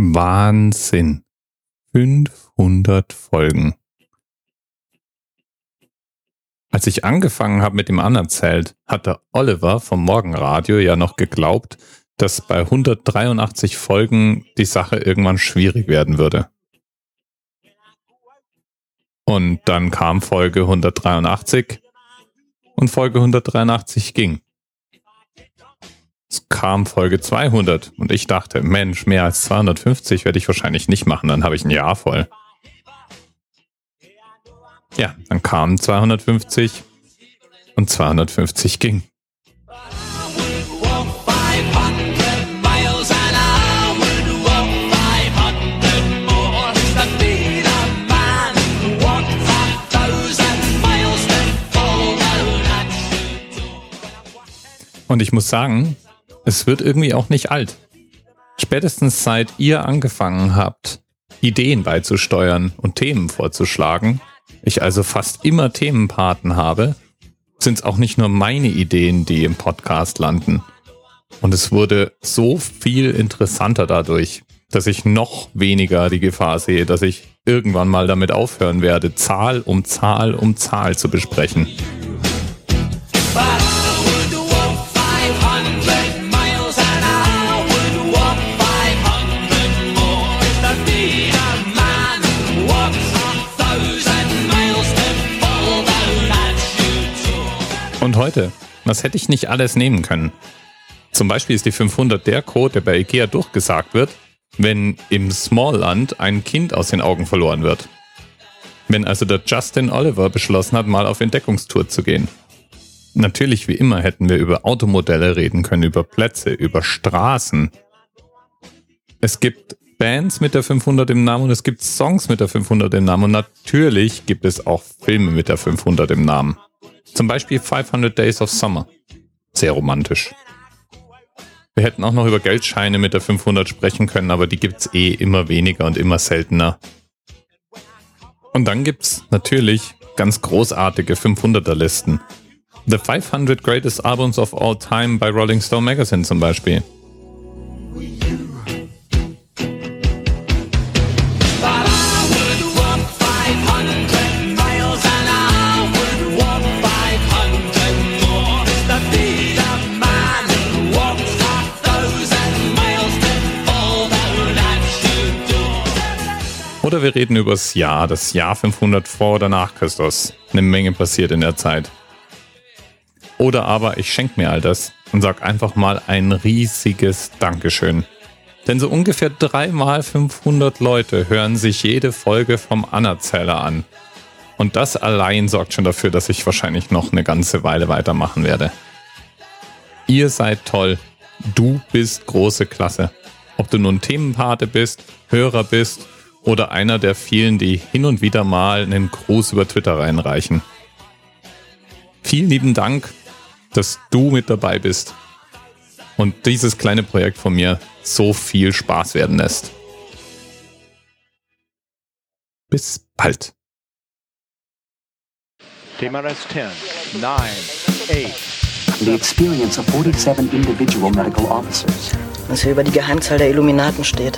Wahnsinn. 500 Folgen. Als ich angefangen habe mit dem Anerzählt, hatte Oliver vom Morgenradio ja noch geglaubt, dass bei 183 Folgen die Sache irgendwann schwierig werden würde. Und dann kam Folge 183 und Folge 183 ging. Kam Folge 200 und ich dachte, Mensch, mehr als 250 werde ich wahrscheinlich nicht machen, dann habe ich ein Jahr voll. Ja, dann kamen 250 und 250 ging. Und ich muss sagen, es wird irgendwie auch nicht alt. Spätestens seit ihr angefangen habt, Ideen beizusteuern und Themen vorzuschlagen, ich also fast immer Themenpaten habe, sind es auch nicht nur meine Ideen, die im Podcast landen. Und es wurde so viel interessanter dadurch, dass ich noch weniger die Gefahr sehe, dass ich irgendwann mal damit aufhören werde, Zahl um Zahl um Zahl zu besprechen. Und heute, was hätte ich nicht alles nehmen können? Zum Beispiel ist die 500 der Code, der bei Ikea durchgesagt wird, wenn im Smallland ein Kind aus den Augen verloren wird. Wenn also der Justin Oliver beschlossen hat, mal auf Entdeckungstour zu gehen. Natürlich, wie immer, hätten wir über Automodelle reden können, über Plätze, über Straßen. Es gibt Bands mit der 500 im Namen und es gibt Songs mit der 500 im Namen und natürlich gibt es auch Filme mit der 500 im Namen. Zum Beispiel 500 Days of Summer. Sehr romantisch. Wir hätten auch noch über Geldscheine mit der 500 sprechen können, aber die gibt's eh immer weniger und immer seltener. Und dann gibt's natürlich ganz großartige 500er Listen. The 500 Greatest Albums of All Time bei Rolling Stone Magazine zum Beispiel. Oder wir reden über das Jahr, das Jahr 500 vor oder nach Christus. Eine Menge passiert in der Zeit. Oder aber ich schenke mir all das und sag einfach mal ein riesiges Dankeschön. Denn so ungefähr dreimal 500 Leute hören sich jede Folge vom Anerzähler an. Und das allein sorgt schon dafür, dass ich wahrscheinlich noch eine ganze Weile weitermachen werde. Ihr seid toll. Du bist große Klasse. Ob du nun Themenpate bist, Hörer bist oder einer der vielen, die hin und wieder mal einen Gruß über Twitter reinreichen. Vielen lieben Dank, dass du mit dabei bist und dieses kleine Projekt von mir so viel Spaß werden lässt. Bis bald. TMRS 10, 9, 8. The experience of 47 individual medical officers. Was hier über die Geheimzahl der Illuminaten steht.